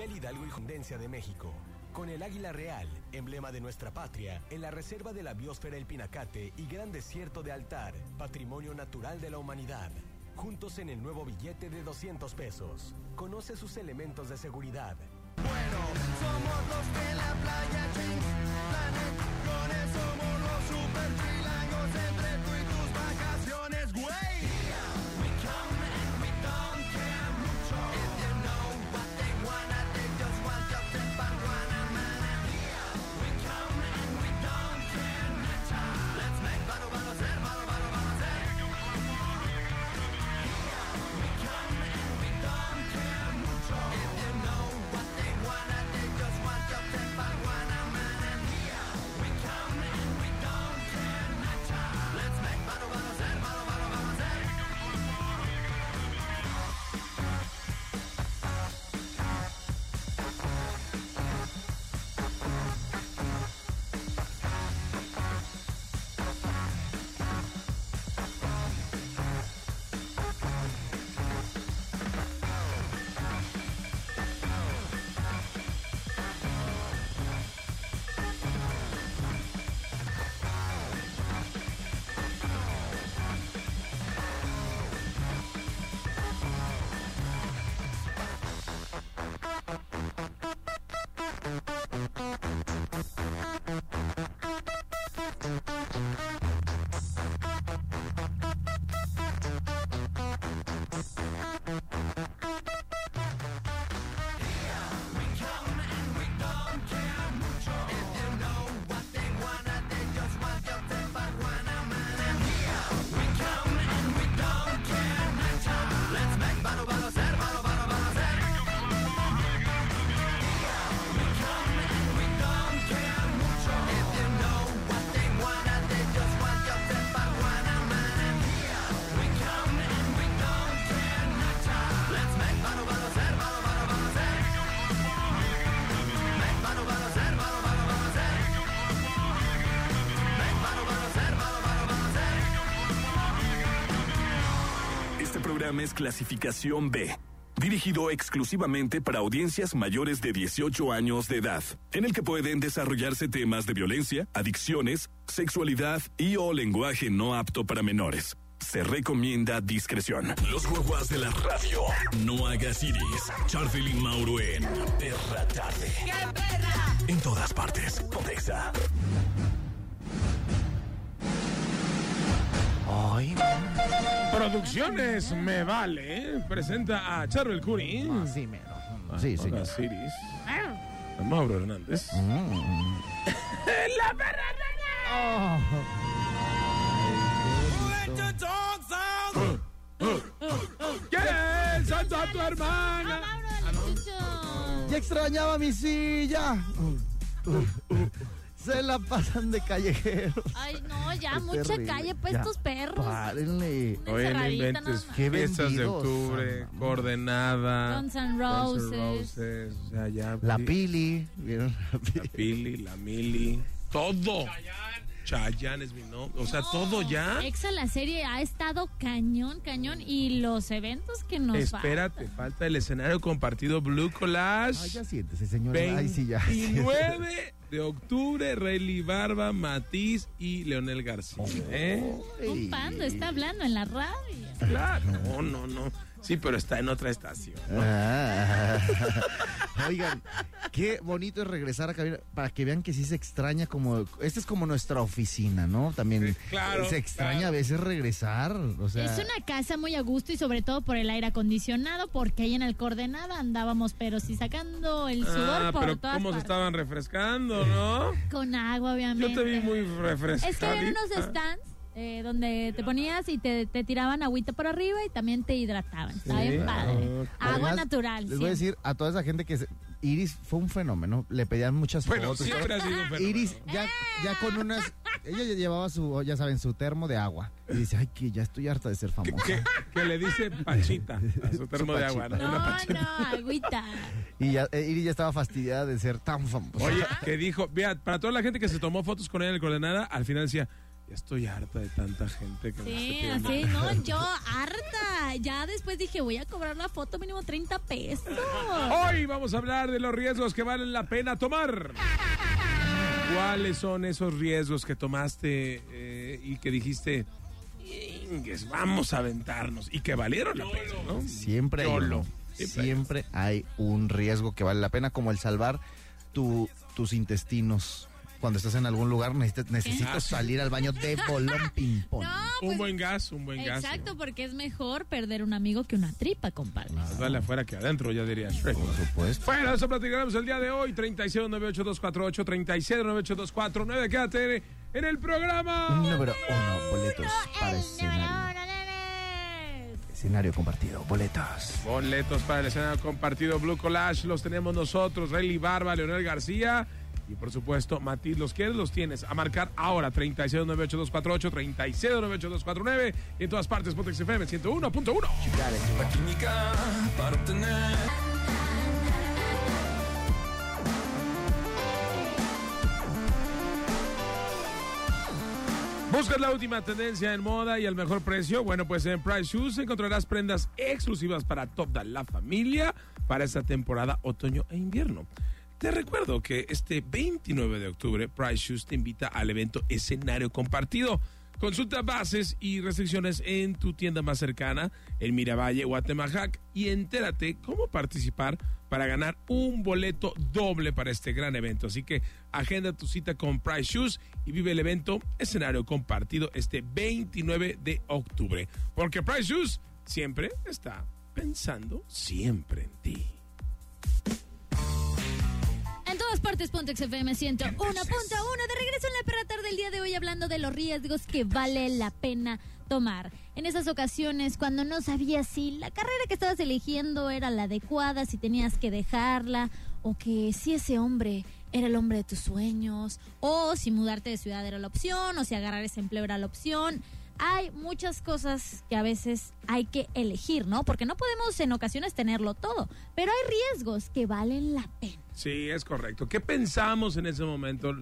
Miguel Hidalgo y Jundencia de México. Con el águila real, emblema de nuestra patria, en la reserva de la biosfera El Pinacate y Gran Desierto de Altar, patrimonio natural de la humanidad. Juntos en el nuevo billete de 200 pesos. Conoce sus elementos de seguridad. Bueno, somos los de la playa Planet. Con somos los super Este programa es clasificación B, dirigido exclusivamente para audiencias mayores de 18 años de edad, en el que pueden desarrollarse temas de violencia, adicciones, sexualidad y o lenguaje no apto para menores. Se recomienda discreción. Los guaguas de la radio. No hagas iris. Charvel y Mauro en Perra Tarde. ¡Qué perra! En todas partes. Pontexa. Ay, Producciones Me Vale ¿eh? presenta a Charbel Curry. no, sí, me no. Sí, sí. Hola, Ciris. A Mauro Hernández. ¡La perra Oh, dog sound. ¿Quién santo a tu hermana? ya extrañaba mi silla. Se la pasan de callejeros. Ay, no, ya, Es mucha terrible. calle para estos perros. Párenle. Oye, no inventes. Qué fiestas de vendidos, octubre, mamá. coordenada. Guns N' Roses. Roses, o sea, ya. La pili. ¿Vieron? La La pili. Pili, la Mili. Todo. Chayanne es mi nombre. O sea, todo ya. Exa la serie ha estado cañón, cañón. Y los eventos que nos Espérate, falta el escenario compartido Blue Collage. Ay, ya siéntese, señora. Ay, sí, ya. 29 de octubre, Rayleigh Barba, Matiz y Leonel García. ¿eh? Un pando está hablando en la radio. Claro. No, no, no. Sí, pero está en otra estación. Ah. Oigan, qué bonito es regresar a cabina para que vean que sí se extraña como esta es como nuestra oficina, ¿no? También Sí, claro, se extraña claro. a veces regresar, o sea, Es una casa muy a gusto y sobre todo por el aire acondicionado, porque ahí en el coordenada andábamos, pero sí sacando el sudor Ah, por pero todas cómo se partes. estaban refrescando, ¿no? Con agua, obviamente. Yo te vi muy refrescado. Es que había unos stands eh, donde te ponías y te, te tiraban agüita por arriba y también te hidrataban. Está bien padre. ok. Agua Además, natural. Les voy a decir a toda esa gente que se- Iris fue un fenómeno, le pedían muchas Bueno, fotos. siempre ha sido un fenómeno. Iris ya, ya con unas ella ya llevaba su, ya saben, su termo de agua y dice, "Ay, que ya estoy harta de ser famosa." Que, que le dice pachita a su termo de agua. ¿no? No, Una pachita. no, agüita. Y ya eh, Iris ya estaba fastidiada de ser tan famosa. Oye, que dijo, vea, para toda la gente que se tomó fotos con él en el coordenada, al final decía, estoy harta de tanta gente que me Sí, pidiendo- así, no, yo harta. Ya después dije, voy a cobrar la foto mínimo 30 pesos. Hoy vamos a hablar de los riesgos que valen la pena tomar. ¿Cuáles son esos riesgos que tomaste eh, y que dijiste, "Ingues, vamos a aventarnos y que valieron la pena, ¿no? Siempre hay Yolo. uno. Siempre hay Siempre hay un riesgo que vale la pena, como el salvar tu- tus intestinos. Cuando estás en algún lugar necesitas, necesitas salir al baño de bolón ping-pong. No, Un pues, buen gas, un buen gas. exacto, porque es mejor perder un amigo que una tripa, compadre. Más vale afuera que adentro, ya diría Shrek. Por supuesto. Bueno, eso platicaremos el día de hoy. 36982488, 36982499. Quédate en el programa. Número uno, boletos para escenario. Escenario compartido, boletos. Boletos para el escenario compartido Blue Collage los tenemos nosotros, Rayleigh Barba, Leonel García y por supuesto Matiz. ¿Los quieres? Los tienes. A marcar ahora 36982488, 36982499 y en todas partes Pontex FM 101.1. La química para obtener. ¿Buscas la última tendencia en moda y el mejor precio? Bueno, pues en Price Shoes encontrarás prendas exclusivas para toda la familia para esta temporada otoño e invierno. Te recuerdo que este 29 de octubre Price Shoes te invita al evento Escenario Compartido. Consulta bases y restricciones en tu tienda más cercana, en Miravalle o Atemajac, y entérate cómo participar para ganar un boleto doble para este gran evento. Así que agenda tu cita con Price Shoes y vive el evento Escenario Compartido este 29 de octubre. Porque Price Shoes siempre está pensando siempre en ti. Todas partes, Pontex FM 101.1. De regreso en la perra tarde del día de hoy hablando de los riesgos que vale la pena tomar. En esas ocasiones, cuando no sabías si la carrera que estabas eligiendo era la adecuada, si tenías que dejarla, o que si ese hombre era el hombre de tus sueños, o si mudarte de ciudad era la opción, o si agarrar ese empleo era la opción. Hay muchas cosas que a veces hay que elegir, ¿no? Porque no podemos en ocasiones tenerlo todo, pero hay riesgos que valen la pena. Sí, es correcto. ¿Qué pensamos en ese momento?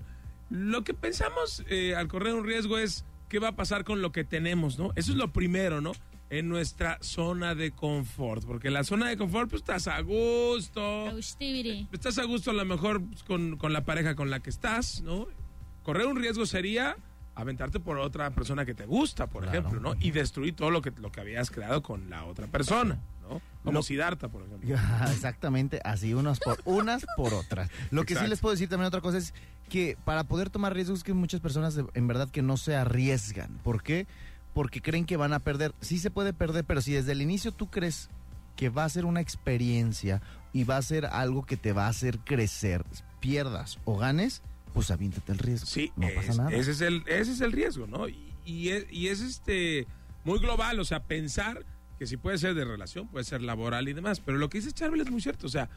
Lo que pensamos eh, al correr un riesgo es qué va a pasar con lo que tenemos, ¿no? Eso es lo primero, ¿no? En nuestra zona de confort, porque la zona de confort pues estás a gusto, estás a gusto a lo mejor pues, con, con la pareja con la que estás, ¿no? Correr un riesgo sería aventarte por otra persona que te gusta, por Claro. ejemplo, ¿no? Y destruir todo lo que, lo que habías creado con la otra persona, ¿no? Como Siddhartha, por ejemplo. Exactamente, así unas por unas por otras. Lo que sí les puedo decir también otra cosa es que para poder tomar riesgos que muchas personas en verdad que no se arriesgan. ¿Por qué? Porque creen que van a perder. Sí se puede perder, pero si desde el inicio tú crees que va a ser una experiencia y va a ser algo que te va a hacer crecer, pierdas o ganes, pues aviéntate el riesgo. Sí, no es- pasa nada. Ese es el, ese es el riesgo, ¿no? Y, y es, y es, este muy global, o sea, pensar que si puede ser de relación, puede ser laboral y demás. Pero lo que dice Charbel es muy cierto. O sea,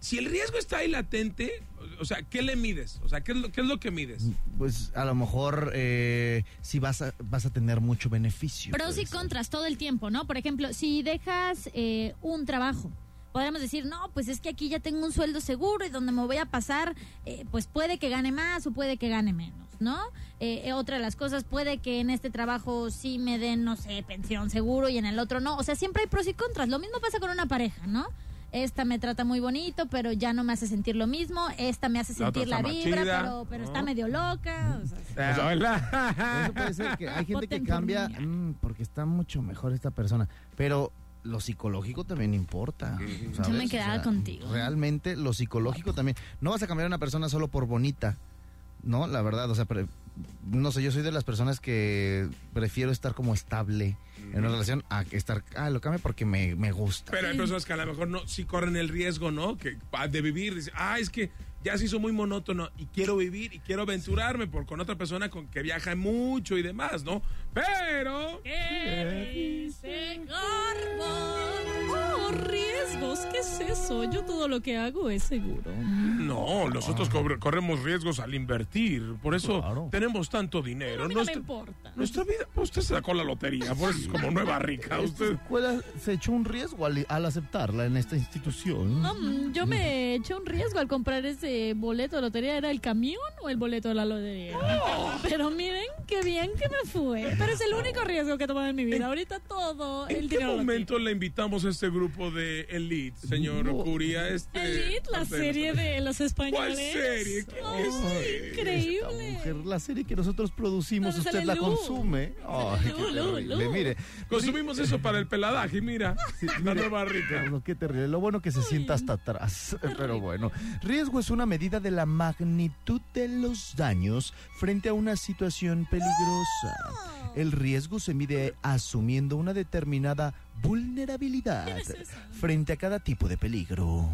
si el riesgo está ahí latente, o sea, ¿qué le mides? O sea, ¿qué es lo, qué es lo que mides? Pues a lo mejor eh, sí vas a, vas a tener mucho beneficio. Pros y ser. contras todo el tiempo, ¿no? Por ejemplo, si dejas eh, un trabajo, podríamos decir, no, pues es que aquí ya tengo un sueldo seguro y donde me voy a pasar, eh, pues puede que gane más o puede que gane menos, ¿no? Eh, eh, otra de las cosas, puede que en este trabajo sí me den, no sé, pensión seguro y en el otro no. O sea, siempre hay pros y contras. Lo mismo pasa con una pareja, ¿no? Esta me trata muy bonito, pero ya no me hace sentir lo mismo. Esta me hace La sentir la, vibra, chida, pero, pero ¿no? está medio loca. o sea, O sea, ¿verdad? Eso puede ser que hay gente que cambia mm, porque está mucho mejor esta persona, pero lo psicológico también importa. ¿sabes? me quedaba contigo. Realmente lo psicológico también. No vas a cambiar a una persona solo por bonita, ¿no? La verdad, o sea, pre- no sé, yo soy de las personas que prefiero estar como estable en una relación a estar, ah, lo cambio porque me, me gusta. Pero hay personas que a lo mejor no, sí corren el riesgo, ¿no? Que de vivir, dice, ah, es que ya se hizo muy monótono y quiero vivir y quiero aventurarme por con otra persona con que viaja mucho y demás, ¿no? Pero ¿Qué dice Carbón? Oh, Dios, ¿qué es eso? Yo todo lo que hago es seguro. No, nosotros cobre- corremos riesgos al invertir. Por eso Claro. tenemos tanto dinero. A mí no me Nuestra- importa. Nuestra vida, usted se sacó la lotería, por eso es como nueva rica. Usted. escuela se echó un riesgo al, al aceptarla en esta institución. Mm, yo me eché un riesgo al comprar ese boleto de lotería. ¿Era el camión o el boleto de la lotería? Pero miren qué bien que me fue. Pero es el único riesgo que he tomado en mi vida. Ahorita todo el ¿En qué dinero lo momento le invitamos a este grupo de Elite, señor No. Curia? Este. Elite, la serie de los españoles. ¿Cuál serie? ¿Qué- Ay, qué serie? Esta increíble. mujer, la serie que nosotros producimos, usted la Lu. consume. Ay, qué Lu, Lu. Mire, Consumimos eso para el peladaje, mira. la nueva rica. Bueno, qué terrible. Lo bueno que se sienta hasta atrás. Pero bueno, riesgo es una medida de la magnitud de los daños frente a una situación peligrosa. El riesgo se mide asumiendo una determinada vulnerabilidad frente a cada tipo de peligro.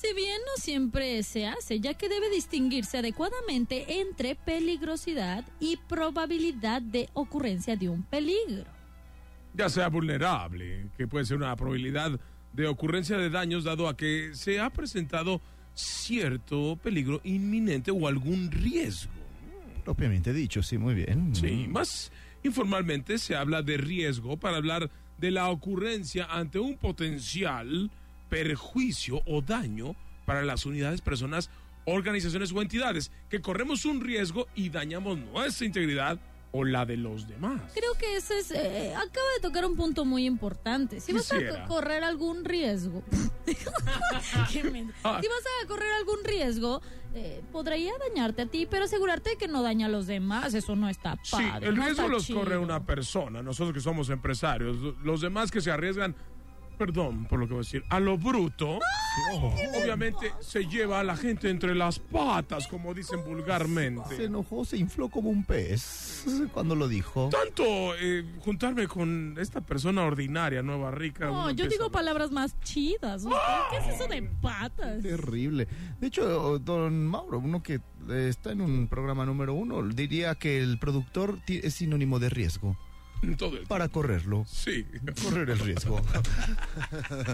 Si bien no siempre se hace, ya que debe distinguirse adecuadamente entre peligrosidad y probabilidad de ocurrencia de un peligro. Ya sea vulnerable, que puede ser una probabilidad de ocurrencia de daños dado a que se ha presentado cierto peligro inminente o algún riesgo. Propiamente dicho, sí, muy bien. Sí, más informalmente se habla de riesgo para hablar de la ocurrencia ante un potencial perjuicio o daño para las unidades, personas, organizaciones o entidades, que corremos un riesgo y dañamos nuestra integridad o la de los demás. Creo que ese es, eh, acaba de tocar un punto muy importante. Si vas a correr algún riesgo, Ah. si vas a correr algún riesgo, eh, podría dañarte a ti, pero asegurarte de que no daña a los demás. Eso no está Sí, padre. el no riesgo está los corre una persona, nosotros que somos empresarios, los demás que se arriesgan, perdón por lo que voy a decir, a lo bruto, obviamente se lleva a la gente entre las patas, como dicen Se vulgarmente. enojó, se infló como un pez cuando lo dijo. Tanto eh, juntarme con esta persona ordinaria, nueva rica. No, yo digo a- palabras más chidas. ¿usted? ¿Qué es eso de patas? Terrible. De hecho, don Mauro, uno que eh, está en un programa número uno, diría que el productor ti- es sinónimo de riesgo. Todo el Para correrlo. Sí. Correr el riesgo.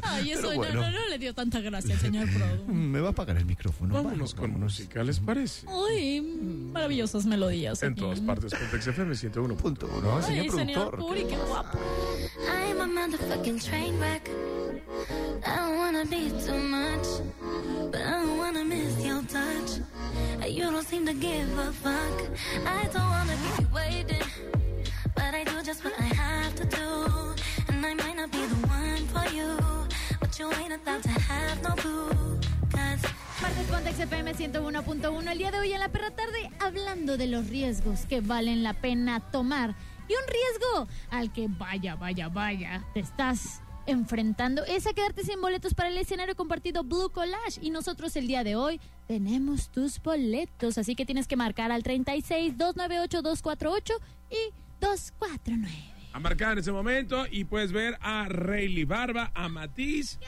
Ay, eso Pero no- bueno. no, no le dio tanta gracia al señor Prodo. Me va a apagar el micrófono. Vámonos con música, ¿les parece? Uy, maravillosas melodías. En aquí. todas partes, Pontex FM 101. Punto uno. Señor Ay, señor productor. Puri, qué guapo. I'm a motherfucking train wreck. I don't wanna be too much, but I don't wanna miss your touch. You don't seem to give a fuck. I don't wanna keep you waiting, but I do just what I have to do. And I might not be the one for you, but you ain't to have no Pontex FM 101.1. El día de hoy en la perra tarde hablando de los riesgos que valen la pena tomar. Y un riesgo al que vaya, vaya, vaya, te estás enfrentando es a quedarte sin boletos para el escenario compartido Blue Collage. Y nosotros el día de hoy tenemos tus boletos. Así que tienes que marcar al 36 298 248 y 249. a marcar en ese momento y puedes ver a Rayleigh Barba, a Matiz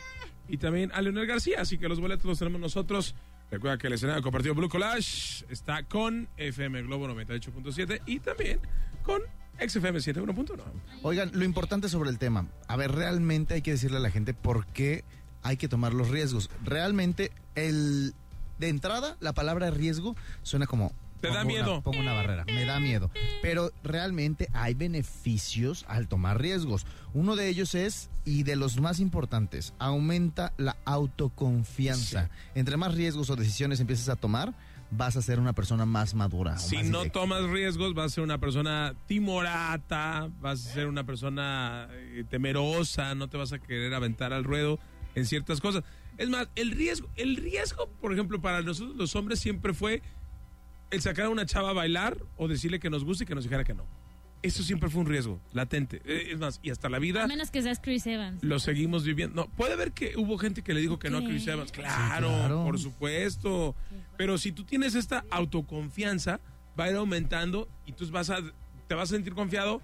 y también a Leonel García. Así que los boletos los tenemos nosotros. Recuerda que el escenario compartido Blue Collage está con FM Globo 98.7 y también con XFM 101.9. Oigan, lo importante sobre el tema. A ver, realmente hay que decirle a la gente por qué hay que tomar los riesgos. Realmente, el de entrada, la palabra riesgo suena como. Te da una- miedo. pongo una barrera, me da miedo. Pero realmente hay beneficios al tomar riesgos. Uno de ellos es, y de los más importantes, aumenta la autoconfianza. Entre más riesgos o decisiones empieces a tomar, vas a ser una persona más madura. Si más no directa. tomas riesgos, vas a ser una persona timorata, vas a ser una persona eh, temerosa, no te vas a querer aventar al ruedo en ciertas cosas. Es más, el riesgo, el riesgo, por ejemplo, para nosotros los hombres siempre fue el sacar a una chava a bailar o decirle que nos gusta y que nos dijera que no. Eso siempre fue un riesgo latente. Eh, Es más, y hasta la vida A menos que seas Chris Evans. lo seguimos viviendo. No, puede ver que hubo gente que le dijo que no a Chris. Evans. Claro, claro. por supuesto. Pero si tú tienes esta autoconfianza, va a ir aumentando y tú vas a, te vas a sentir confiado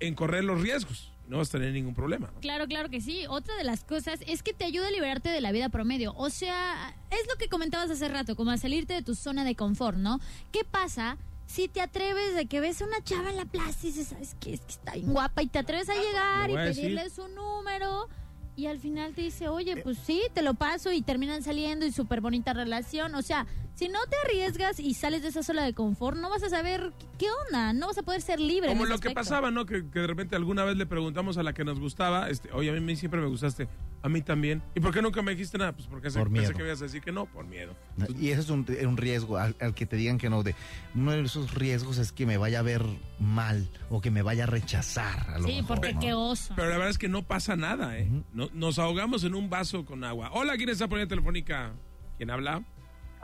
en correr los riesgos. No vas a tener ningún problema. ¿no? Claro, claro que sí. Otra de las cosas es que te ayuda a liberarte de la vida promedio. O sea, es lo que comentabas hace rato, como a salirte de tu zona de confort, ¿no? ¿Qué pasa si te atreves de que ves a una chava en la plaza y dices, ¿sabes qué? Es que está bien guapa y te atreves a llegar le y pedirle su número y al final te dice, oye, pues sí, te lo paso y terminan saliendo y súper bonita relación. O sea, si no te arriesgas y sales de esa zona de confort, no vas a saber qué onda, no vas a poder ser libre. en Como ese lo que aspecto. pasaba, ¿no? Que, que de repente alguna vez le preguntamos a la que nos gustaba, este, oye, a mí siempre me gustaste, a mí también. ¿Y por qué nunca me dijiste nada? Pues porque Por pensé miedo. que ibas a decir que no, por miedo. Y ese es un, un riesgo al, al que te digan que no. De, uno de esos riesgos es que me vaya a ver mal o que me vaya a rechazar. a lo Sí, mejor, porque ¿no? qué oso. Pero la verdad es que no pasa nada, ¿eh? No- nos ahogamos en un vaso con agua. Hola, ¿quién está por línea telefónica? ¿Quién habla?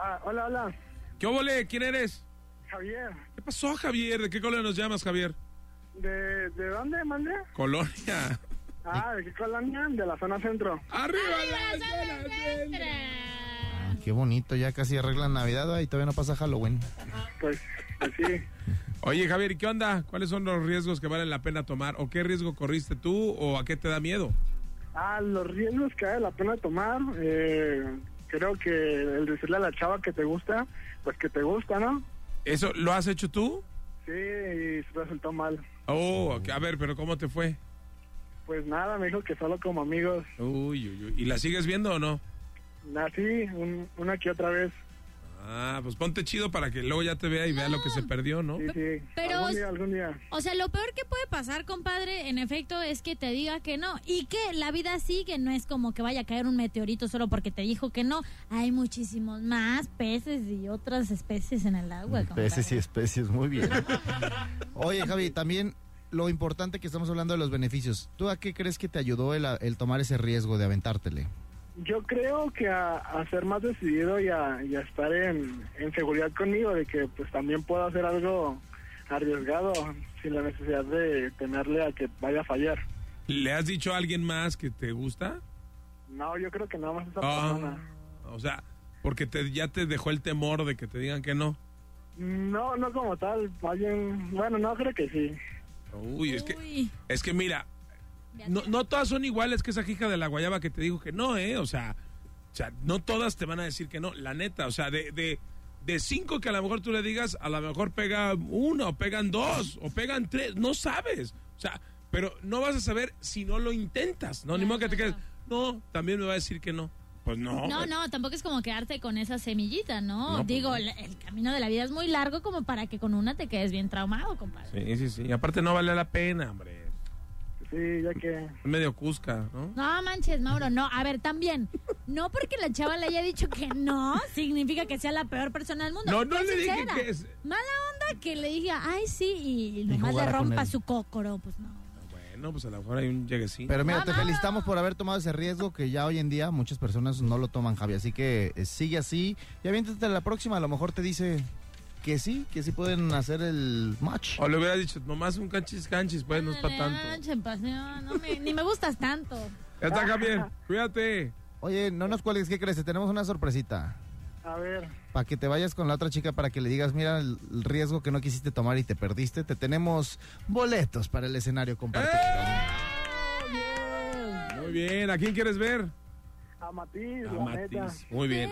Ah, hola, hola. ¿Qué óvole? ¿Quién eres? Javier. ¿Qué pasó, Javier? ¿De qué colonia nos llamas, Javier? ¿De, de dónde, mande? Colonia. Ah, ¿de qué colonia? De la zona centro. ¡Arriba la zona centro! Ah, qué bonito, ya casi arreglan Navidad y todavía no pasa Halloween. Pues, pues sí. Oye, Javier, ¿y qué onda? ¿Cuáles son los riesgos que valen la pena tomar? ¿O qué riesgo corriste tú? ¿O a qué te da miedo? Ah, los riesgos que vale la pena tomar. Eh, creo que el decirle a la chava que te gusta, pues que te gusta, ¿no? ¿Eso lo has hecho tú? Sí, y resultó mal. Oh, a ver, pero ¿cómo te fue? Pues nada, me dijo que solo como amigos. Uy, uy, uy. ¿Y la sigues viendo o no? Así, un, una que otra vez. Ah, pues ponte chido para que luego ya te vea y vea lo que se perdió, ¿no? Sí, sí. Pero- algún día, algún día. O sea, lo peor que puede pasar, compadre, en efecto, es que te diga que no. Y que la vida sigue, no es como que vaya a caer un meteorito solo porque te dijo que no. Hay muchísimos más peces y otras especies en el agua. compadre. Peces y especies, muy bien. Oye, Javi, también lo importante que estamos hablando de los beneficios. ¿Tú a qué crees que te ayudó el, el tomar ese riesgo de aventártele? Yo creo que a, a ser más decidido y a, y a estar en, en seguridad conmigo de que pues también puedo hacer algo arriesgado sin la necesidad de temerle a que vaya a fallar. ¿Le has dicho a alguien más que te gusta? No, yo creo que nada más esa Ah, persona. o sea, porque te, ya te dejó el temor de que te digan que no. No, no como tal, alguien, bueno, no creo que sí. Uy, es que, Uy. es que mira, no, no todas son iguales que esa hija de la guayaba que te dijo que no, ¿eh? O sea, o sea, no todas te van a decir que no, la neta. O sea, de, de, de cinco que a lo mejor tú le digas, a lo mejor pega uno, o pegan dos, o pegan tres, no sabes. O sea, pero no vas a saber si no lo intentas, ¿no? Ni modo que te quedes, no, también me va a decir que no. Pues no. No, no, tampoco es como quedarte con esa semillita, ¿no? No, pues Digo, no. el, el camino de la vida es muy largo como para que con una te quedes bien traumado, compadre. Sí, sí, sí. Y aparte no vale la pena, hombre. Sí, ya que... Es medio cusca, ¿no? No manches, Mauro, no. A ver, también, no porque la chava le haya dicho que no, significa que sea la peor persona del mundo. No, no le dije que es- Mala onda que le diga, ay, sí, y nomás le rompa su cócoro, pues no. Bueno, pues a lo mejor hay un lleguecín. Pero mira, te felicitamos por haber tomado ese riesgo que ya hoy en día muchas personas no lo toman, Javi. Así que eh, sigue así y aviéntate la próxima. A lo mejor te dice que sí, que sí pueden hacer el match. O le hubiera dicho, nomás un canchis canchis, pues no es para tanto. pasión, no me- ni me gustas tanto. Ya está, Javier. Cuídate. Oye, no nos cuelgues, ¿qué crees? Te tenemos una sorpresita. A ver, Para que te vayas con la otra chica para que le digas, mira el, el riesgo que no quisiste tomar y te perdiste. Te tenemos boletos para el escenario compartido. Muy bien. ¿A quién quieres ver? a Matiz, A la neta. Muy bien.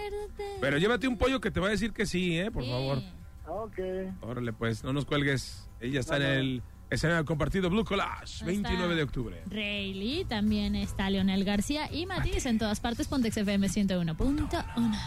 Pero llévate un pollo que te va a decir que sí, ¿eh? Por Sí. favor. Ok. Órale, pues, no nos cuelgues. Ella está en el escenario compartido Blue Collage, 29 de octubre. Rayleigh, también está Leonel García y Matiz en todas partes. Pontex FM 101.1.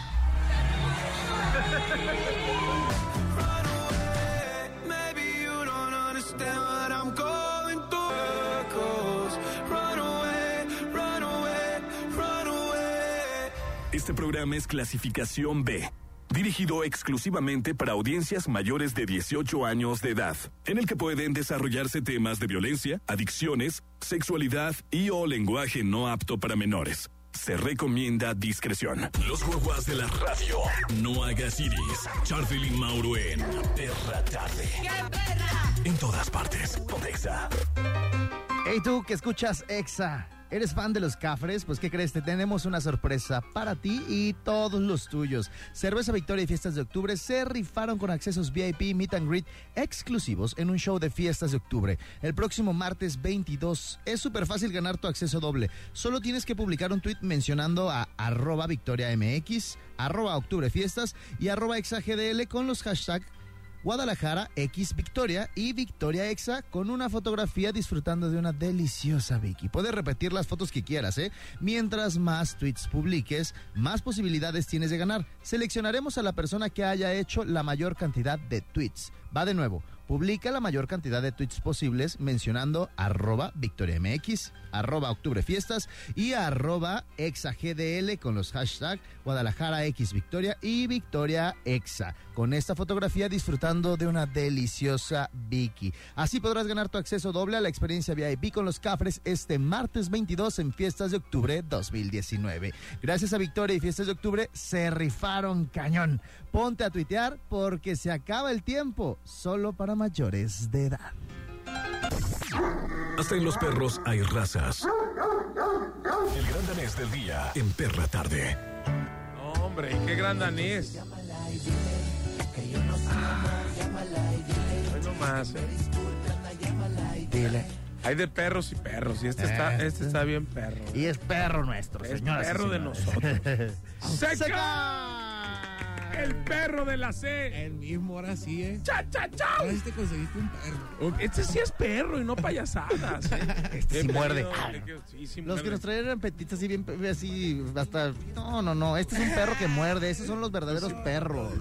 Maybe you don't understand what I'm going through. Echoes. Run away, run away, run away. Este programa es clasificación B, dirigido exclusivamente para audiencias mayores de 18 años de edad, en el que pueden desarrollarse temas de violencia, adicciones, sexualidad y o lenguaje no apto para menores. Se recomienda discreción. Los guaguas de la radio. No hagas iris. Charlie y Mauro en Perra Tarde. En todas partes. Pontexa. Hey tú que escuchas EXA, ¿eres fan de los cafres? Pues ¿qué crees? Te tenemos una sorpresa para ti y todos los tuyos. Cerveza Victoria y Fiestas de Octubre se rifaron con accesos VIP Meet and Greet exclusivos en un show de Fiestas de Octubre. El próximo martes 22 es súper fácil ganar tu acceso doble. Solo tienes que publicar un tweet mencionando a arroba Victoria MX, arroba Octubre Fiestas y arroba ExaGDL con los hashtags Guadalajara X Victoria y Victoria Exa con una fotografía disfrutando de una deliciosa Vicky. Puedes repetir las fotos que quieras, ¿eh? Mientras más tweets publiques, más posibilidades tienes de ganar. Seleccionaremos a la persona que haya hecho la mayor cantidad de tweets. Va de nuevo. Publica la mayor cantidad de tweets posibles mencionando arroba victoriamx, arroba octubrefiestas y arroba exagdl con los hashtags Guadalajara X Victoria y Victoria Exa. Con esta fotografía disfrutando de una deliciosa Vicky. Así podrás ganar tu acceso doble a la experiencia VIP con los cafres este martes 22 en Fiestas de Octubre 2019. Gracias a Victoria y Fiestas de Octubre se rifaron cañón. Ponte a tuitear porque se acaba el tiempo solo para mayores de edad. Hasta en los perros hay razas. El gran danés del día en Perra Tarde. No, hombre, qué gran danés. Ay, no más. eh. Dile. Hay de perros y perros, y este, está, Eh, este está bien perro. Y es perro nuestro, Es señoras y perro de nosotros. ¡Seca! El perro de la C. El mismo, ahora sí, ¿eh? ¡Cha, cha, cha! Ahora sí te conseguiste un perro. Este sí es perro y no payasadas. ¿eh? Este sí muerde. Bienvenido, Sí, sí Los que nos traen eran petitas así bien así hasta no no no este es un perro que muerde esos son los verdaderos perros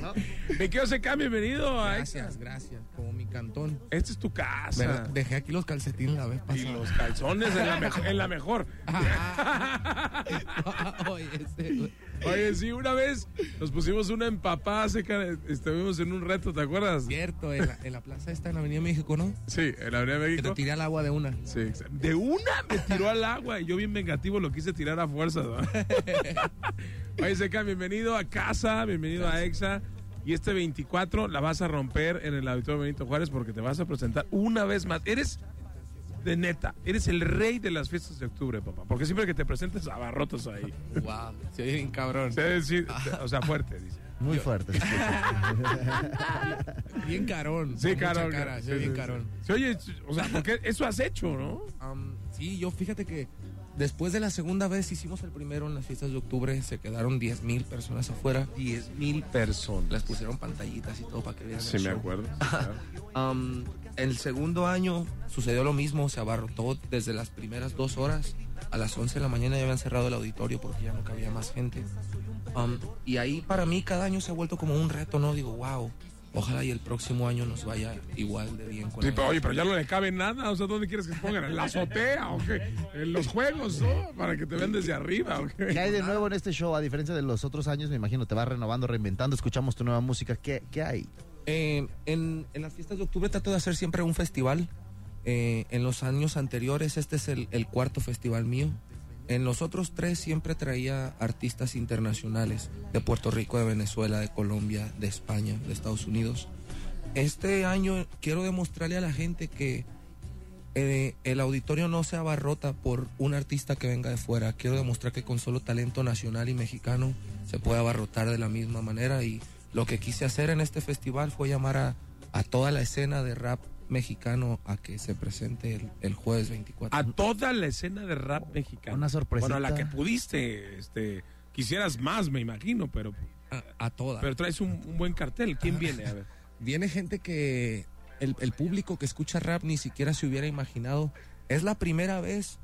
¿No? Me quedo seca, bienvenido a Gracias, gracias. Como mi cantón. Esta es tu casa. ¿Verdad? Dejé aquí los calcetines la vez Y pasada. los calzones en la, mejo- en la mejor. Oye, ese. Oye, sí, una vez nos pusimos una empapada seca. Estuvimos en un reto, ¿te acuerdas? Cierto, en la, en la plaza esta en Avenida México, ¿no? Sí, en la Avenida Que te México. tiré al agua de una. Sí, exacto. de una me tiró al agua y yo bien vengativo lo quise tirar a fuerza. Oye, Seca, bienvenido a casa, bienvenido a EXA. Y este 24 la vas a romper en el Auditorio Benito Juárez porque te vas a presentar una vez más. Eres de neta, eres el rey de las fiestas de octubre, papá. Porque siempre que te presentes abarrotos ahí. Wow, se oye bien cabrón. O sea, decir- o sea, fuerte, dice. muy fuerte Bien carón. Sí, carón. cara, se sí, oye bien sí, carón. sí. Se oye, o sea, porque eso has hecho, ¿no? Sí, yo fíjate que después de la segunda vez hicimos el primero en las fiestas de octubre, se quedaron 10 mil personas afuera. 10 mil personas. Les pusieron pantallitas y todo para que vieran Sí, el me show. acuerdo. sí, claro. El segundo año sucedió lo mismo, se abarrotó desde las primeras dos horas. A las 11 de la mañana ya habían cerrado el auditorio porque ya no cabía más gente. Am, y ahí para mí cada año se ha vuelto como un reto, ¿no? Digo, wow, ojalá y el próximo año nos vaya igual de bien con Sí, pero, oye, pero ya no le cabe nada. O sea, ¿dónde quieres que se pongan? ¿En la azotea o qué? ¿En los juegos, no? Para que te vean desde arriba, ¿o ¿Qué qué? hay de nuevo en este show? A diferencia de los otros años, me imagino, te vas renovando, reinventando, escuchamos tu nueva música. ¿Qué, qué hay? Eh, en, las fiestas de octubre trato de hacer siempre un festival. Eh, en los años anteriores, este es el, el cuarto festival mío. En los otros tres siempre traía artistas internacionales de Puerto Rico, de Venezuela, de Colombia, de España, de Estados Unidos. Este año quiero demostrarle a la gente que eh, el auditorio no se abarrota por un artista que venga de fuera. Quiero demostrar que con solo talento nacional y mexicano se puede abarrotar de la misma manera. Y lo que quise hacer en este festival fue llamar a, a toda la escena de rap mexicano a que se presente el, el jueves 24. A toda la escena de rap mexicano. Una sorpresita. Bueno, a la que pudiste, este, quisieras más, me imagino, pero, A, a toda. pero traes un, un buen cartel. ¿Quién viene? A ver. Viene gente que el, el público que escucha rap ni siquiera se hubiera imaginado. Es la primera vez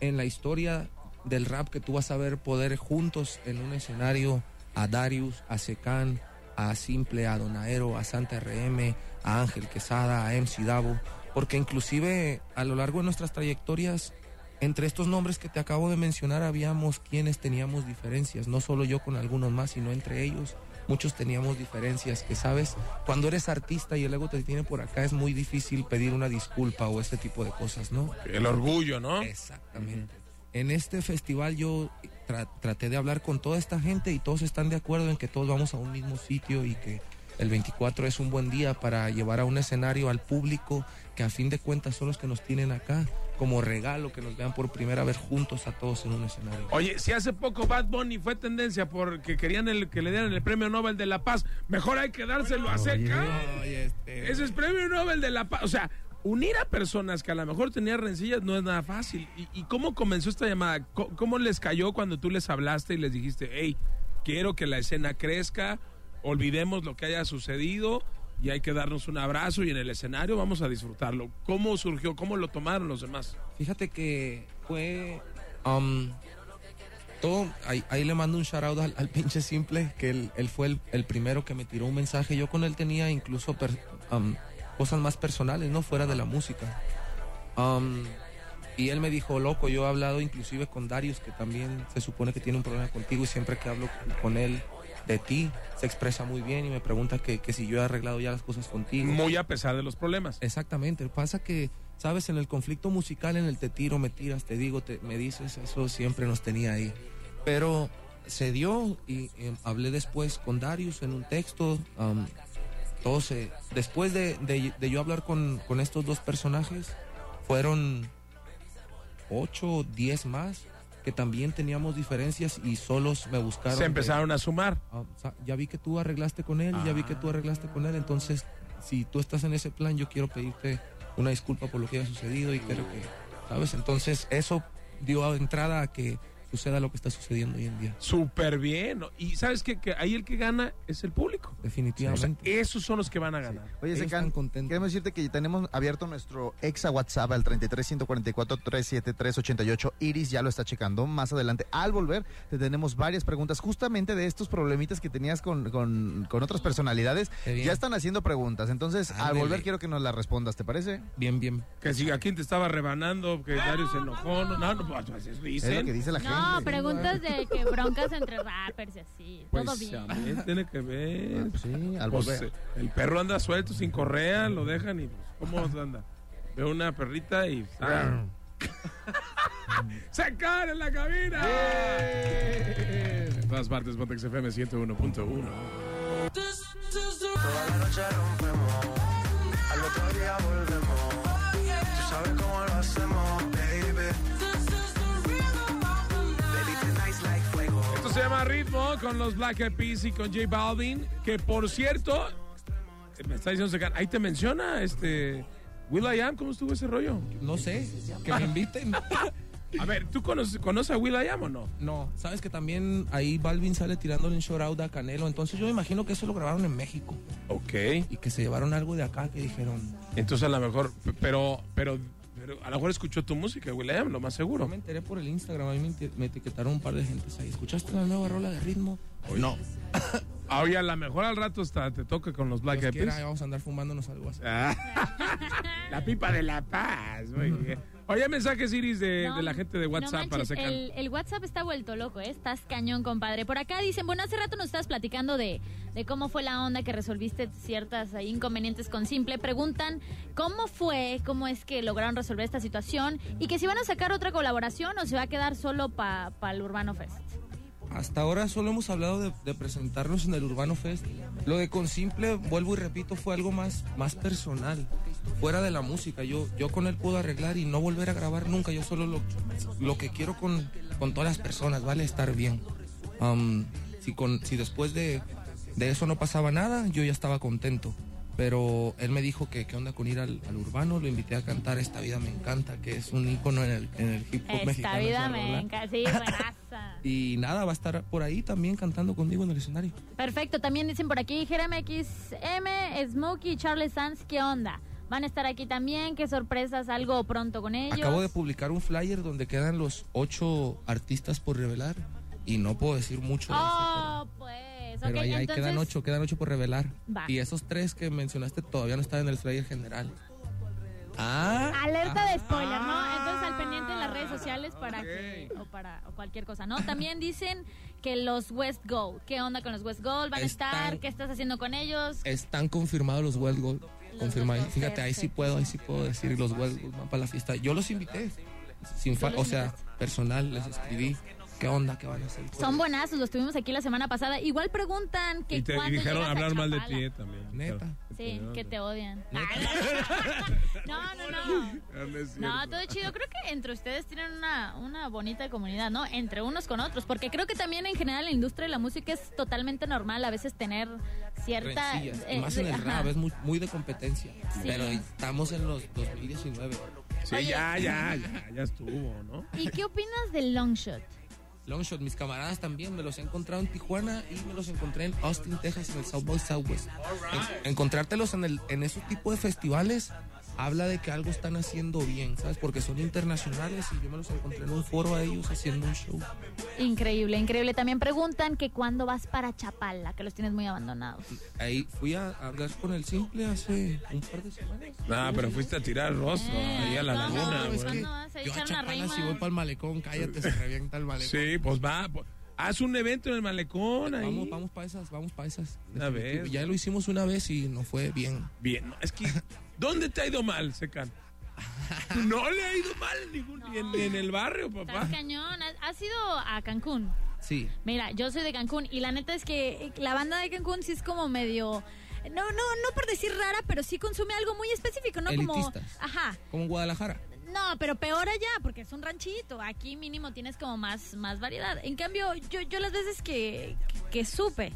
en la historia del rap que tú vas a ver poder juntos en un escenario a Darius, a Secan, a Simple, a Donaero, a Santa RM, a Ángel Quesada, a MC Davo, porque inclusive a lo largo de nuestras trayectorias, entre estos nombres que te acabo de mencionar, habíamos quienes teníamos diferencias, no solo yo con algunos más, sino entre ellos. Muchos teníamos diferencias que, sabes, cuando eres artista y el ego te tiene por acá, es muy difícil pedir una disculpa o ese tipo de cosas, ¿no? El orgullo, ¿no? Exactamente. En este festival yo tra- traté de hablar con toda esta gente y todos están de acuerdo en que todos vamos a un mismo sitio y que el 24 es un buen día para llevar a un escenario al público que a fin de cuentas son los que nos tienen acá como regalo que nos vean por primera vez juntos a todos en un escenario. Oye, si hace poco Bad Bunny fue tendencia porque querían el, que le dieran el premio Nobel de la Paz, mejor hay que dárselo a Seca. Oye, este, Ese es premio Nobel de la Paz. O sea, unir a personas que a lo mejor tenían rencillas no es nada fácil. ¿Y, y cómo comenzó esta llamada? ¿Cómo, cómo les cayó cuando tú les hablaste y les dijiste, hey, quiero que la escena crezca? olvidemos lo que haya sucedido y hay que darnos un abrazo y en el escenario vamos a disfrutarlo. ¿Cómo surgió? ¿Cómo lo tomaron los demás? Fíjate que fue. um, todo, ahí, ahí le mando un shout out al, al pinche simple, que él, él fue el, el primero que me tiró un mensaje. Yo con él tenía incluso per- um, cosas más personales, ¿no? Fuera de la música. Um, y él me dijo, loco, yo he hablado inclusive con Darius, que también se supone que tiene un problema contigo, y siempre que hablo con él de ti, se expresa muy bien y me pregunta que, que si yo he arreglado ya las cosas contigo. Muy a pesar de los problemas. Exactamente. Pasa que, sabes, en el conflicto musical, en el te tiro, me tiras, te digo, te, me dices, eso siempre nos tenía ahí. Pero se dio y eh, hablé después con Darius en un texto. um, todo se, después de, de- de yo hablar con, con estos dos personajes, fueron ocho o diez más que también teníamos diferencias y solos me buscaron. Se empezaron a sumar. Ah, ya vi que tú arreglaste con él, ya vi que tú arreglaste con él, entonces si tú estás en ese plan, yo quiero pedirte una disculpa por lo que haya sucedido y creo que, ¿sabes? Entonces eso dio entrada a que suceda lo que está sucediendo hoy en día. Súper bien. ¿no? Y sabes que ahí el que gana es el público. O sea, Definitivamente. esos son los que van a ganar. Oye, Ellos Secan, queremos decirte que tenemos abierto nuestro exa WhatsApp al 33 144 373 88. Iris ya lo está checando. Más adelante, al volver, te tenemos varias preguntas justamente de estos problemitas que tenías con, con, con otras personalidades. Ya están haciendo preguntas. Entonces, al volver, quiero que nos las respondas. ¿Te parece? Bien, bien. Que si aquí te estaba rebanando, que Dario se enojó. No, no, no, pues, eso Es lo que dice la No, preguntas de que broncas entre rappers y así. Pues Todo bien. también tiene que ver. Ah, pues sí, al Pues, volver. eh, el perro anda suelto, sin correa, lo dejan y pues, ¿cómo anda? Veo una perrita y... ¡ah! ¡Se cae en la cabina! En todas partes, Pontex FM 101.1. Toda la noche rompemos, al otro día volvemos. Tú sabes cómo lo hacemos, Ritmo con los Black Eyed Peas y con J Balvin, que por cierto, me está diciendo Secan, ahí te menciona este... Will I Am, ¿cómo estuvo ese rollo? No sé, que me inviten. A ver, ¿tú conoces, conoces a Will I Am o no? No, sabes que también ahí Balvin sale tirándole un shout out a Canelo, entonces yo me imagino que eso lo grabaron en México Ok. y que se llevaron algo de acá que dijeron, Entonces a lo mejor, pero, pero, pero a lo mejor escuchó tu música, Will I Am, lo más Yo seguro. me enteré por el Instagram, a mí me, eti- me etiquetaron un par de gentes ahí. ¿Escuchaste la nueva rola de ritmo? No. Ah, Oye, a lo mejor al rato hasta te toca con los Black Eyed Peas. vamos a andar fumándonos algo así. Ah. la pipa de la paz. Muy bien. Oye, mensajes Iris de, No, de la gente de no WhatsApp para secar. el, el WhatsApp está vuelto loco, ¿eh? Estás cañón, compadre. Por acá dicen, bueno, hace rato nos estabas platicando de, de cómo fue la onda que resolviste ciertas ahí, inconvenientes con Simple. Preguntan cómo fue, cómo es que lograron resolver esta situación y que si van a sacar otra colaboración o se va a quedar solo para el Urbano Fest. Hasta ahora solo hemos hablado de, de presentarnos en el Urbano Fest. Lo de con simple, vuelvo y repito, fue algo más, más personal, fuera de la música. Yo, yo con él puedo arreglar y no volver a grabar nunca. Yo solo lo, lo que quiero con, con todas las personas, ¿vale? Estar bien. Am, si, con, si después de, de eso no pasaba nada, yo ya estaba contento. Pero él me dijo que qué onda con ir al, al urbano, lo invité a cantar Esta vida me encanta, que es un ícono en el, en el hip hop Esta mexicano. vida esa me encanta, sí, buenaza. Y nada, va a estar por ahí también cantando conmigo en el escenario. Perfecto, también dicen por aquí, Jeremy XM, Smokey Charles Sanz, ¿qué onda? Van a estar aquí también, qué sorpresas, algo pronto con ellos. Acabo de publicar un flyer donde quedan los ocho artistas por revelar y no puedo decir mucho de eso, Oh, pues. pero, pero ok, ahí, entonces, quedan ocho, quedan ocho por revelar. Va. Y esos tres que mencionaste todavía no están en el flyer general. Ah, Alerta de spoiler, ¿no? Entonces al pendiente en las redes sociales para que o para o cualquier cosa, ¿no? También dicen que los West Gold, ¿qué onda con los West Gold? ¿Van a estar? ¿Qué estás haciendo con ellos? están confirmados los Wild Gold. Confirmados. Gold Fíjate, ahí sí puedo, ahí sí puedo decir los Gold van para la fiesta. Yo los invité. Sin fa- o sea, personal, les escribí. ¿Qué onda? ¿Qué van a hacer? Son buenazos, los tuvimos aquí la semana pasada. Igual preguntan que Y te y dijeron hablar mal de ti eh, también. Neta. Sí, que te odian. No, no, no. No, cierto. todo chido. Creo que entre ustedes tienen una, una bonita comunidad, ¿no? Entre unos con otros. Porque creo que también en general en la industria de la música es totalmente normal a veces tener cierta... rencillas, eh, más en el rap, es muy, muy de competencia. Sí. Pero estamos en los 2019. Sí, ya, ya, ya, ya estuvo, ¿no? ¿Y qué opinas del long shot? Longshot, mis camaradas también, me los he encontrado en Tijuana y me los encontré en Austin, Texas, en el South by Southwest. En- encontrártelos en, el, en esos tipos de festivales habla de que algo están haciendo bien, ¿sabes? Porque son internacionales y yo me los encontré en un foro a ellos haciendo un show. Increíble, increíble. También preguntan que cuándo vas para Chapala, que los tienes muy abandonados. Ahí fui a hablar con el simple hace un par de semanas. Ah, pero fuiste a tirar rostro ahí a la laguna, No, güey. es que- ¿Cuándo vas a Yo a Chapala si voy para el malecón, cállate, se revienta el malecón. Sí, pues va. pues, haz un evento en el malecón ahí. Vamos, vamos para esas, vamos para esas. Una vez. Ya lo hicimos una vez y no fue bien. Bien, no, es que, ¿dónde te ha ido mal, Secan? No le ha ido mal en ningún, ni en, ni en el barrio, papá. Estás cañón. ¿Has- ¿Has ido a Cancún? Sí. Mira, yo soy de Cancún y la neta es que la banda de Cancún sí es como medio... No, no, no por decir rara, pero sí consume algo muy específico, ¿no? Como... Elitistas. Ajá. Como en Guadalajara. No, pero peor allá, porque es un ranchito. Aquí mínimo tienes como más, más variedad. En cambio, yo, yo las veces que, que supe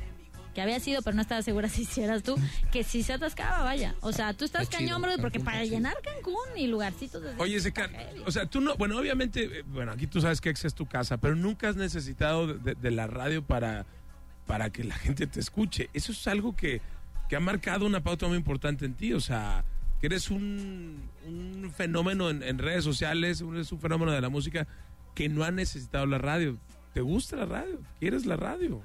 que había sido, pero no estaba segura si hicieras tú, que sí se atascaba, vaya. O sea, tú estás Está chido, cañón, bro, porque Cancún para llenar Cancún y lugarcitos... desde- Oye, Secan, o sea, tú no, bueno, obviamente, eh, bueno, aquí tú sabes que ex es tu casa, pero nunca has necesitado de, de- de la radio para, para que la gente te escuche. Eso es algo que, que ha marcado una pauta muy importante en ti, o sea, que eres un, un fenómeno en, en redes sociales, eres un fenómeno de la música que no ha necesitado la radio. ¿Te gusta la radio? ¿Quieres la radio?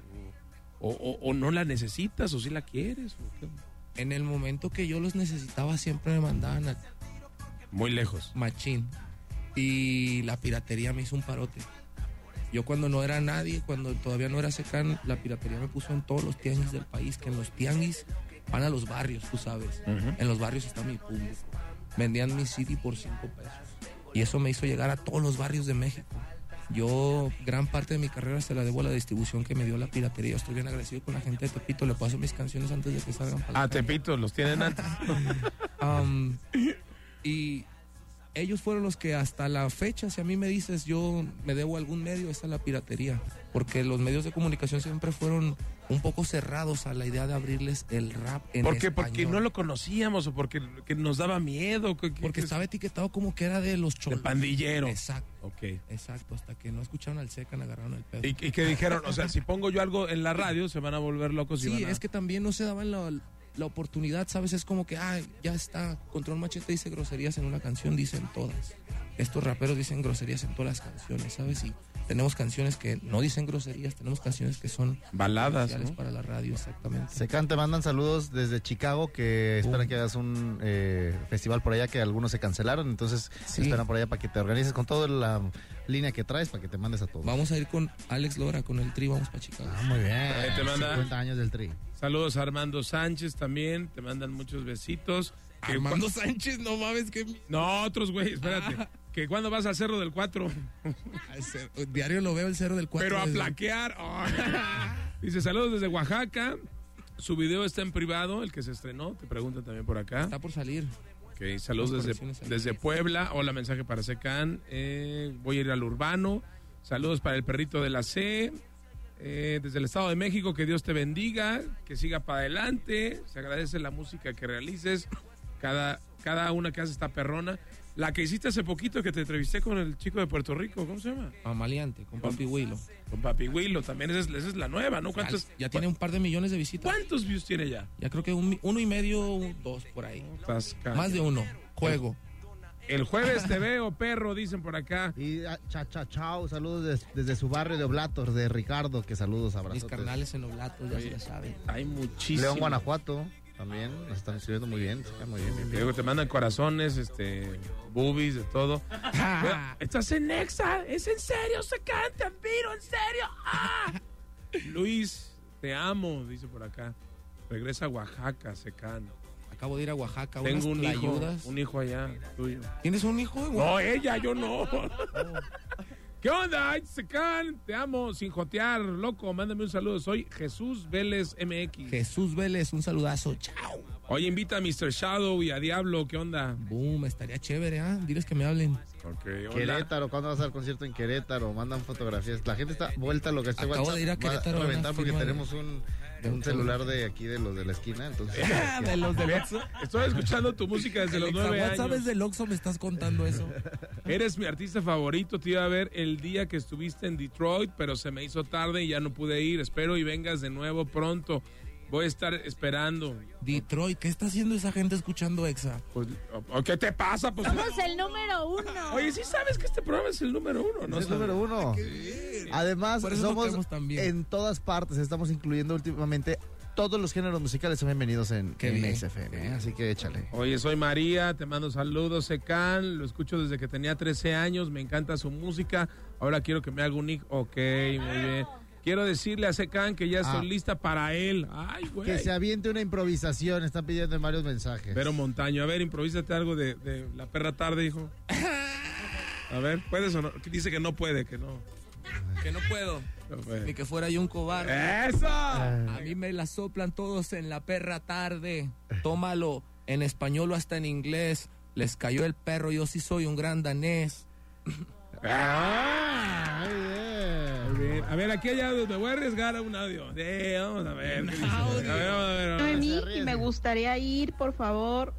¿O, o- o no la necesitas o si la quieres? En el momento que yo los necesitaba siempre me mandaban a Muy lejos. machín. Y la piratería me hizo un parote. Yo cuando no era nadie, cuando todavía no era secan, la piratería me puso en todos los tianguis del país, que en los tianguis van a los barrios, tú sabes. En los barrios está mi público. Vendían mi CD por cinco pesos. Y eso me hizo llegar a todos los barrios de México. Yo gran parte de mi carrera se la debo a la distribución que me dio la piratería. Estoy bien agradecido con la gente de Tepito. Le paso mis canciones antes de que salgan para Ah. Tepito, los tienen antes. Am, y ellos fueron los que hasta la fecha, si a mí me dices yo me debo a algún medio, esa es la piratería. Porque los medios de comunicación siempre fueron un poco cerrados a la idea de abrirles el rap en ¿Por qué? español. Porque no lo conocíamos o porque que nos daba miedo. ¿Qué- qué- Porque estaba etiquetado como que era de los de cholos. pandillero. Exacto, Ok. exacto. Hasta que no escucharon al Secan, agarraron el pedo. Y, y que dijeron, o sea, si pongo yo algo en la radio, se van a volver locos. y Sí, van a- es que también no se daban la, la oportunidad, ¿sabes? Es como que, ah, ya está, Control Machete dice groserías en una canción, dicen todas. Estos raperos dicen groserías en todas las canciones, ¿sabes? Y tenemos canciones que no dicen groserías, tenemos canciones que son Baladas, especiales ¿no? para la radio, exactamente. Secan, te mandan saludos desde Chicago que esperan que hagas un eh, festival por allá que algunos se cancelaron, entonces Sí. esperan por allá para que te organices con toda la línea que traes para que te mandes a todos. Vamos a ir con Alex Lora, con el tri, vamos para Chicago. Ah, muy bien. Ahí te manda- 50 años del tri. Saludos a Armando Sánchez también, te mandan muchos besitos. Armando Sánchez, no mames, que No, otros güey, espérate. Que cuando vas al Cerro del 4, diario lo veo el cero del 4. pero a plaquear. Ay. Dice, saludos desde Oaxaca. Su video está en privado, el que se estrenó, te preguntan también por acá. Está por salir. Ok, saludos Dos desde, desde Puebla. Hola, mensaje para Secan. Eh, voy a ir al urbano. Saludos para el perrito de la C. Eh, desde el Estado de México, que Dios te bendiga, que siga para adelante. Se agradece la música que realices. Cada, cada una que hace esta perrona. La que hiciste hace poquito que te entrevisté con el chico de Puerto Rico, ¿cómo se llama? Amaliante, con Papi Willow. Con Papi Willo, también esa es, esa es la nueva, ¿no? Ya, ¿Cuántos, ya tiene un par de millones de visitas. ¿Cuántos views tiene ya? Ya creo que un uno y medio, un- dos por ahí. Estás ca- Más de uno. Juego. El jueves te veo, perro, dicen por acá. Y ah, cha, cha, chao, saludos des- desde su barrio de Oblatos, de Ricardo, que saludos, Mis abrazos. carnales en Oblatos, ya se la saben. Hay muchísimo. León, Guanajuato, también, nos están escribiendo muy bien, muy bien, bien, te mandan corazones, este, boobies, de todo. Estás en Nexa, es en serio, se te admiro, en serio. ¡Ah! Luis, te amo, dice por acá. Regresa a Oaxaca, Secan. Acabo de ir a Oaxaca, unas Tengo un hijo, un hijo allá, tuyo. ¿Tienes un hijo? No, ella, yo no. ¿Qué onda? Ay, Secan, te amo, sin jotear, loco. Mándame un saludo. Soy Jesús Vélez MX. Jesús Vélez, un saludazo. Chao. Oye, invita a Mr. Shadow y a Diablo. ¿Qué onda? Boom, estaría chévere, ¿ah? Diles que me hablen. Ok, hola. Querétaro, ¿cuándo vas al concierto en Querétaro? Mandan fotografías. La gente está vuelta a lo que este Acabo WhatsApp de ir a va Querétaro a reventar porque tenemos un un celular de aquí de los de la esquina, entonces... de los del Oxxo. Estoy escuchando tu música desde los nueve años. ¿Sabes del Oxxo me estás contando eso? Eres mi artista favorito. Te iba a ver el día que estuviste en Detroit, pero se me hizo tarde y ya no pude ir. Espero y vengas de nuevo pronto. Voy a estar esperando. Detroit, ¿qué está haciendo esa gente escuchando Exa? Pues, ¿o- o ¿Qué te pasa? Pues, Somos el número uno. oye, sí sabes que este programa es el número uno, ¿no? Es el número uno. Además, somos bien. en todas partes. Estamos incluyendo últimamente todos los géneros musicales son bienvenidos en, Qué en bien. XFM, ¿eh? Así que échale. Oye, soy María, te mando saludos, Secan, lo escucho desde que tenía 13 años, me encanta su música, ahora quiero que me haga un nick, ok, muy bien. Quiero decirle a Secan que ya estoy Ah. lista para él. Ay, güey. Que se aviente una improvisación. Están pidiendo en varios mensajes. Vero Montaño, a ver, improvísate algo de, de la perra tarde, hijo. A ver, ¿puedes o no? Dice que no puede, que no. Que no puedo. no puede. Ni que fuera yo un cobarde. ¡Eso! A mí me la soplan todos en la perra tarde. Tómalo en español o hasta en inglés. Les cayó el perro, yo sí soy un gran danés. Ah, muy bien. A ver, aquí hay audio, me voy a arriesgar a un audio. Sí, vamos a ver. A ver, vamos a ver. vamos a ver. Y me gustaría ir, por favor,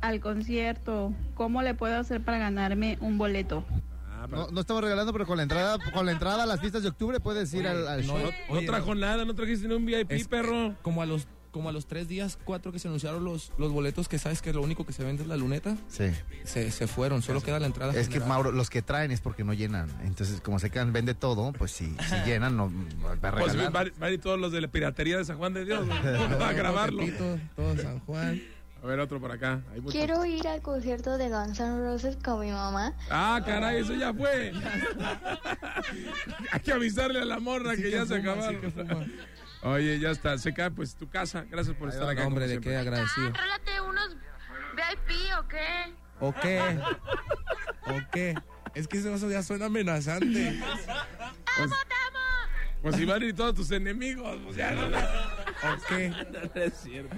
al concierto. ¿Cómo le puedo hacer para ganarme un boleto? Ah, No, no estamos regalando, pero con la entrada, con la entrada a las fiestas de octubre puedes ir al, al no, show. No trajo nada, no trajiste ni un VIP, Es- perro. Como a los como a los tres días, cuatro que se anunciaron los, los boletos, que sabes que lo único que se vende es la luneta, Sí. se, se fueron, solo queda la entrada. Es que. Mauro, los que traen es porque no llenan. Entonces, como se quedan, vende todo, pues si, si llenan, no va a Pues regalar. van, van y todos los de la piratería de San Juan de Dios. ¿no? a grabarlo. Todo San Juan. A ver, otro por acá. Hay. Quiero ir al concierto de Guns N' Roses con mi mamá. Ah, caray, eso ya fue. Hay que avisarle a la morra Sí que que ya se acabaron. sí que fuma. Oye, ya está. Se cae pues tu casa. Gracias por estar acá. Hombre, de qué agradecido. Rólate unos VIP o qué? ¿O qué? ¿O qué? Es que eso ya suena amenazante. Pues, pues si van a ir todos tus enemigos. Pues ya no, no. ¿O qué? No es cierto.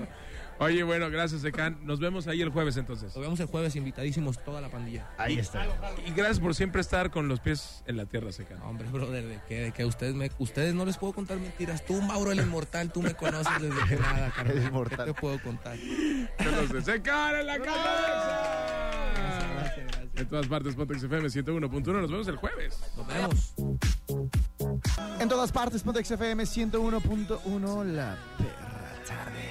Oye, bueno, gracias, Secan. Nos vemos ahí el jueves entonces. Nos vemos el jueves, invitadísimos toda la pandilla. Ahí está. Y gracias por siempre estar con los pies en la tierra, Secan. Hombre, brother, de que, de que ustedes, me, ustedes no les puedo contar mentiras. Tú, Mauro el Inmortal, tú me conoces desde que nada, carnal. El Inmortal. ¿Qué te puedo contar? Entonces, Secan en la cabeza. En todas partes, Pontex FM 101.1. Nos vemos el jueves. Nos vemos. En todas partes, Pontex FM 101.1, la perra tarde.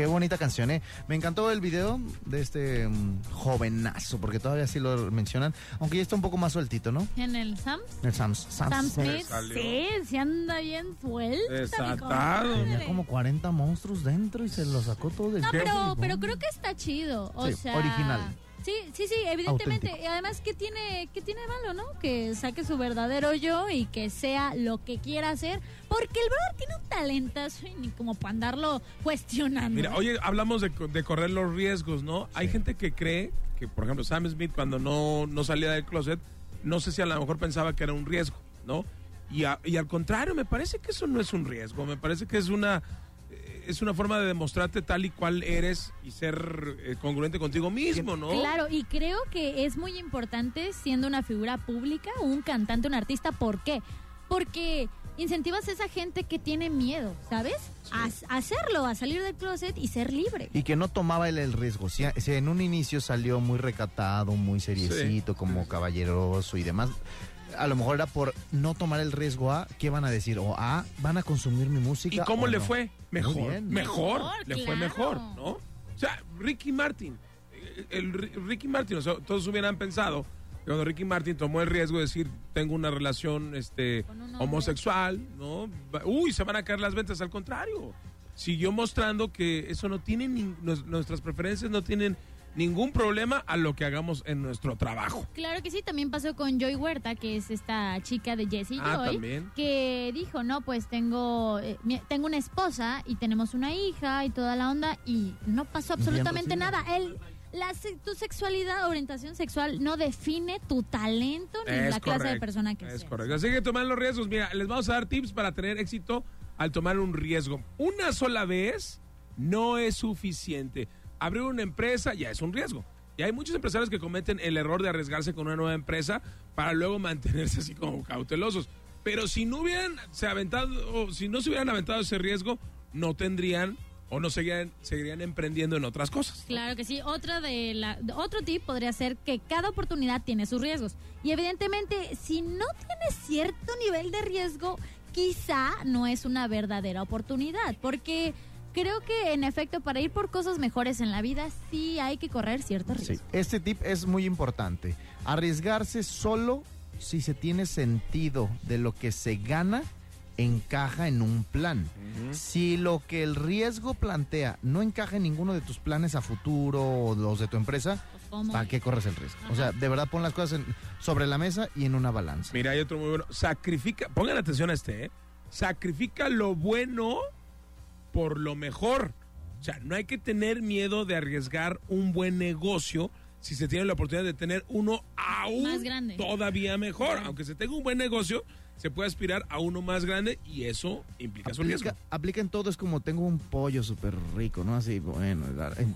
Qué bonita canción, ¿eh? Me encantó el video de este mm, jovenazo, porque todavía sí lo mencionan, aunque ya está un poco más sueltito, ¿no? En el Sam. El Sam, Sam, Sam Smith. Sí, se anda bien suelta. mi Desatado. Tenía como 40 monstruos dentro y se lo sacó todo del No, pero, pero creo que está chido. O Sí, sea, original. Sí, sí, sí, evidentemente. Auténtico. Y además, ¿qué tiene, ¿qué tiene de malo, no? Que saque su verdadero yo y que sea lo que quiera hacer. Porque el brother tiene un talentazo y ni como para andarlo cuestionando. Mira, oye, hablamos de, de correr los riesgos, ¿no? Hay gente que cree que, por ejemplo, Sam Smith cuando no, no salía del closet, no sé si a lo mejor pensaba que era un riesgo, ¿no? Y, a- y al contrario, me parece que eso no es un riesgo, me parece que es una es una forma de demostrarte tal y cual eres y ser eh, congruente contigo mismo, ¿no? Claro, y creo que es muy importante siendo una figura pública, un cantante, un artista. ¿Por qué? Porque incentivas a esa gente que tiene miedo, ¿sabes? A, a hacerlo, a salir del closet y ser libre. Y que no tomaba él el riesgo. Si, si en un inicio salió muy recatado, muy seriecito, como caballeroso y demás, a lo mejor era por no tomar el riesgo a, ¿qué van a decir? O a, ¿van a consumir mi música? ¿Y cómo o le no? fue? Mejor. bien. Mejor. Mejor, Le fue mejor, ¿no? O sea, Ricky Martin. eh, El, Ri- Ricky Martin, o sea, todos hubieran pensado que cuando Ricky Martin tomó el riesgo de decir, tengo una relación este, homosexual, ¿no? Uy, se van a caer las ventas. Al contrario, siguió mostrando que eso no tiene, nues- nuestras preferencias no tienen ningún problema a lo que hagamos en nuestro trabajo. Claro que sí, también pasó con Joy Huerta, que es esta chica de Jessie Ah, Joy, también. que dijo, no, pues tengo, eh, mi- tengo una esposa y tenemos una hija y toda la onda y no pasó absolutamente Bien nada. Él, la, se- tu sexualidad, orientación sexual no define tu talento ni Es la clase de persona que Es seas. correcto. Así que tomar los riesgos. Mira, les vamos a dar tips para tener éxito al tomar un riesgo. Una sola vez no es suficiente. Abrir una empresa ya es un riesgo. Y hay muchos empresarios que cometen el error de arriesgarse con una nueva empresa para luego mantenerse así como cautelosos. Pero si no hubieran se aventado, o si no se hubieran aventado ese riesgo, no tendrían o no seguirían, seguirían emprendiendo en otras cosas. Claro que sí. Otra de la, otro tip podría ser que cada oportunidad tiene sus riesgos. Y evidentemente, si no tienes cierto nivel de riesgo, quizá no es una verdadera oportunidad. Porque creo que, en efecto, para ir por cosas mejores en la vida, sí hay que correr cierto riesgo. Sí, este tip es muy importante. Arriesgarse solo si se tiene sentido de lo que se gana encaja en un plan. Si lo que el riesgo plantea no encaja en ninguno de tus planes a futuro o los de tu empresa, ¿Cómo? ¿para qué corres el riesgo? O sea, de verdad pon las cosas en- sobre la mesa y en una balanza. Mira, hay otro muy bueno. Sacrifica, pongan atención a este, ¿eh? Sacrifica lo bueno por lo mejor. O sea, no hay que tener miedo de arriesgar un buen negocio si se tiene la oportunidad de tener uno aún Más grande. todavía mejor. Aunque se tenga un buen negocio, se puede aspirar a uno más grande y eso implica su riesgo. Aplica, aplica en todo, es como tengo un pollo súper rico, ¿no? Así, bueno,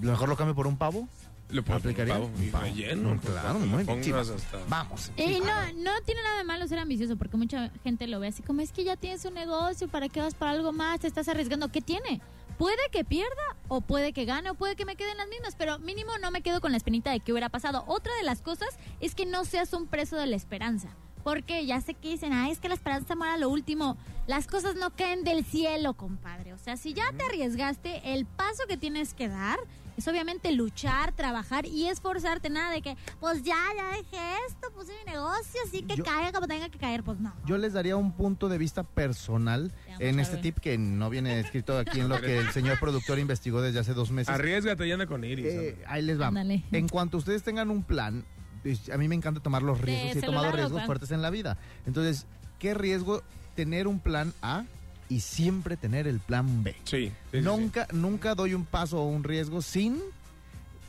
lo mejor lo cambio por un pavo. Le puedo ¿Aplicaría? pavo y Un pavo. relleno. Claro, muy lo hasta- Vamos. Y no, no tiene nada de malo ser ambicioso, porque mucha gente lo ve así como es que ya tienes un negocio, ¿para qué vas para algo más? Te estás arriesgando. ¿Qué tiene? Puede que pierda, o puede que gane, o puede que me queden las mismas, pero mínimo no me quedo con la espinita de que hubiera pasado. Otra de las cosas es que no seas un preso de la esperanza. Porque ya sé que dicen, ah, es que la esperanza muere a lo último. Las cosas no caen del cielo, compadre. O sea, si ya te arriesgaste, el paso que tienes que dar es obviamente luchar, trabajar y esforzarte. Nada de que, pues ya, ya dejé esto, puse mi negocio, así que Yo- caiga como tenga que caer. Pues no. Yo les daría un punto de vista personal en este tip que no viene escrito aquí en lo que el señor productor investigó desde hace dos meses. Arriesgate y anda con Iris. Eh, ahí les va. En cuanto ustedes tengan un plan, pues, a mí me encanta tomar los riesgos y he tomado riesgos fuertes en la vida. Entonces, ¿qué riesgo tener un plan A y siempre tener el plan B? Sí. sí, sí, sí. nunca, nunca doy un paso o un riesgo sin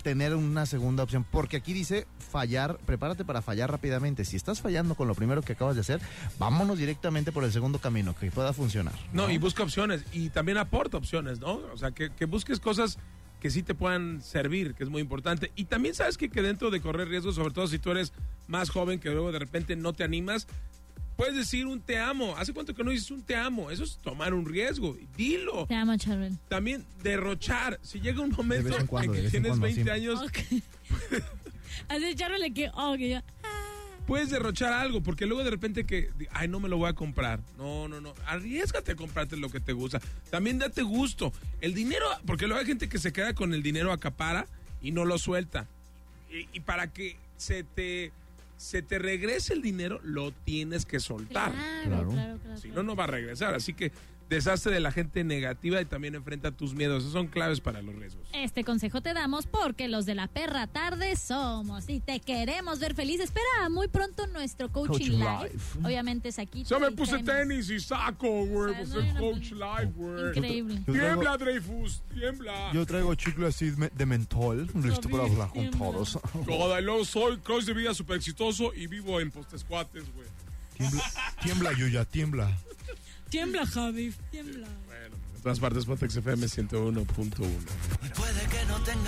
tener una segunda opción, porque aquí dice fallar, prepárate para fallar rápidamente. Si estás fallando con lo primero que acabas de hacer, vámonos directamente por el segundo camino que pueda funcionar. No, y busca opciones. Y también aporta opciones, ¿no? O sea, que, que busques cosas que sí te puedan servir, que es muy importante. Y también sabes que, que dentro de correr riesgos, sobre todo si tú eres más joven, que luego de repente no te animas, puedes decir un te amo. ¿Hace cuánto que no dices un te amo? Eso es tomar un riesgo. Dilo. Te amo, Charbel. También derrochar. Si llega un momento en cuando, en que en tienes cuando, 20 siempre. años. Así Charbel que, oh, que ya. puedes derrochar algo, porque luego de repente que, ay, no me lo voy a comprar. No, no, no. Arriesgate a comprarte lo que te gusta. También date gusto. El dinero, porque luego hay gente que se queda con el dinero acapara y no lo suelta. Y, y para que se te, se te regrese el dinero, lo tienes que soltar. Claro, Claro. claro, claro. Si no, no va a regresar. Así que deshazte de la gente negativa y también enfrenta tus miedos. Esos son claves para los riesgos. Este consejo te damos porque los de la perra tarde somos y te queremos ver feliz. Espera muy pronto nuestro coaching, Coaching live. live. Obviamente es aquí. Yo me puse tenis y saco, güey. Ah, Pues no, el yo no- coach live, güey. Increíble. Yo traigo- Tiembla, Dreyfus, tiembla. Yo traigo chicle así de mentol, listo para hablar con Tiembla. todos. Soy coach de vida súper exitoso y vivo en postescuates, güey. Tiembla, tiembla, Yuya, tiembla. Tiembla, Javi, tiembla. Bueno, en todas partes, Pontex FM 101.1. Puede que no tenga